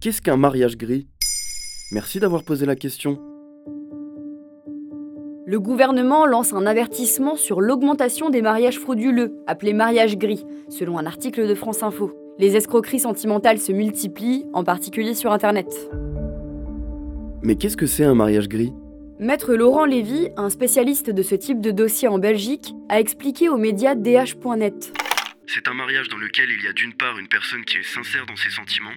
Qu'est-ce qu'un mariage gris? Merci d'avoir posé la question. Le gouvernement lance un avertissement sur l'augmentation des mariages frauduleux, appelés mariages gris, selon un article de France Info. Les escroqueries sentimentales se multiplient, en particulier sur Internet. Mais qu'est-ce que c'est un mariage gris? Maître Laurent Lévy, un spécialiste de ce type de dossier en Belgique, a expliqué aux médias DH.net. C'est un mariage dans lequel il y a d'une part une personne qui est sincère dans ses sentiments,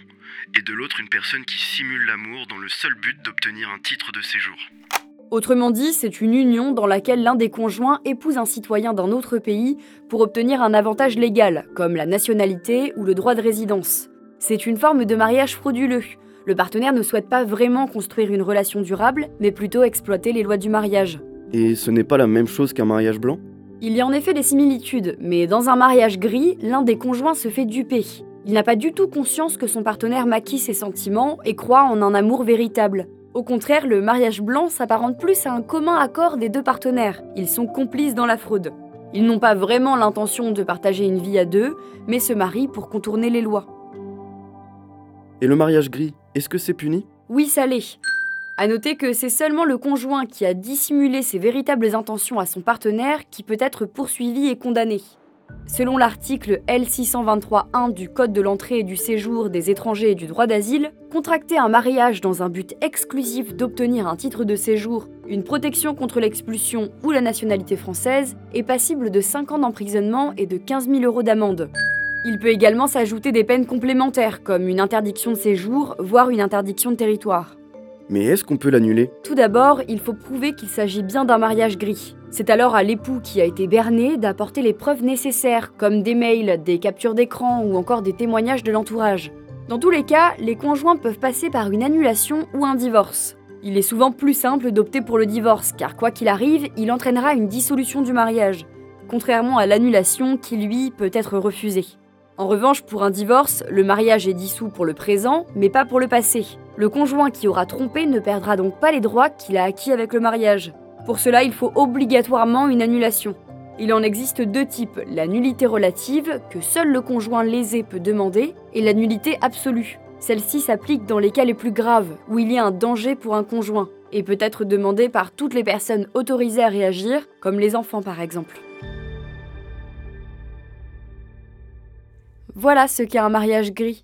et de l'autre une personne qui simule l'amour dans le seul but d'obtenir un titre de séjour. Autrement dit, c'est une union dans laquelle l'un des conjoints épouse un citoyen d'un autre pays pour obtenir un avantage légal, comme la nationalité ou le droit de résidence. C'est une forme de mariage frauduleux. Le partenaire ne souhaite pas vraiment construire une relation durable, mais plutôt exploiter les lois du mariage. Et ce n'est pas la même chose qu'un mariage blanc? Il y a en effet des similitudes, mais dans un mariage gris, l'un des conjoints se fait duper. Il n'a pas du tout conscience que son partenaire maquille ses sentiments et croit en un amour véritable. Au contraire, le mariage blanc s'apparente plus à un commun accord des deux partenaires. Ils sont complices dans la fraude. Ils n'ont pas vraiment l'intention de partager une vie à deux, mais se marient pour contourner les lois. Et le mariage gris, est-ce que c'est puni? Oui, ça l'est. À noter que c'est seulement le conjoint qui a dissimulé ses véritables intentions à son partenaire qui peut être poursuivi et condamné. Selon l'article L623.1 du Code de l'entrée et du séjour des étrangers et du droit d'asile, contracter un mariage dans un but exclusif d'obtenir un titre de séjour, une protection contre l'expulsion ou la nationalité française est passible de 5 ans d'emprisonnement et de 15 000 euros d'amende. Il peut également s'ajouter des peines complémentaires comme une interdiction de séjour, voire une interdiction de territoire. Mais est-ce qu'on peut l'annuler? Tout d'abord, il faut prouver qu'il s'agit bien d'un mariage gris. C'est alors à l'époux qui a été berné d'apporter les preuves nécessaires, comme des mails, des captures d'écran ou encore des témoignages de l'entourage. Dans tous les cas, les conjoints peuvent passer par une annulation ou un divorce. Il est souvent plus simple d'opter pour le divorce, car quoi qu'il arrive, il entraînera une dissolution du mariage, contrairement à l'annulation qui, lui, peut être refusée. En revanche, pour un divorce, le mariage est dissous pour le présent, mais pas pour le passé. Le conjoint qui aura trompé ne perdra donc pas les droits qu'il a acquis avec le mariage. Pour cela, il faut obligatoirement une annulation. Il en existe deux types, la nullité relative, que seul le conjoint lésé peut demander, et la nullité absolue. Celle-ci s'applique dans les cas les plus graves, où il y a un danger pour un conjoint, et peut être demandée par toutes les personnes autorisées à réagir, comme les enfants par exemple. Voilà ce qu'est un mariage gris.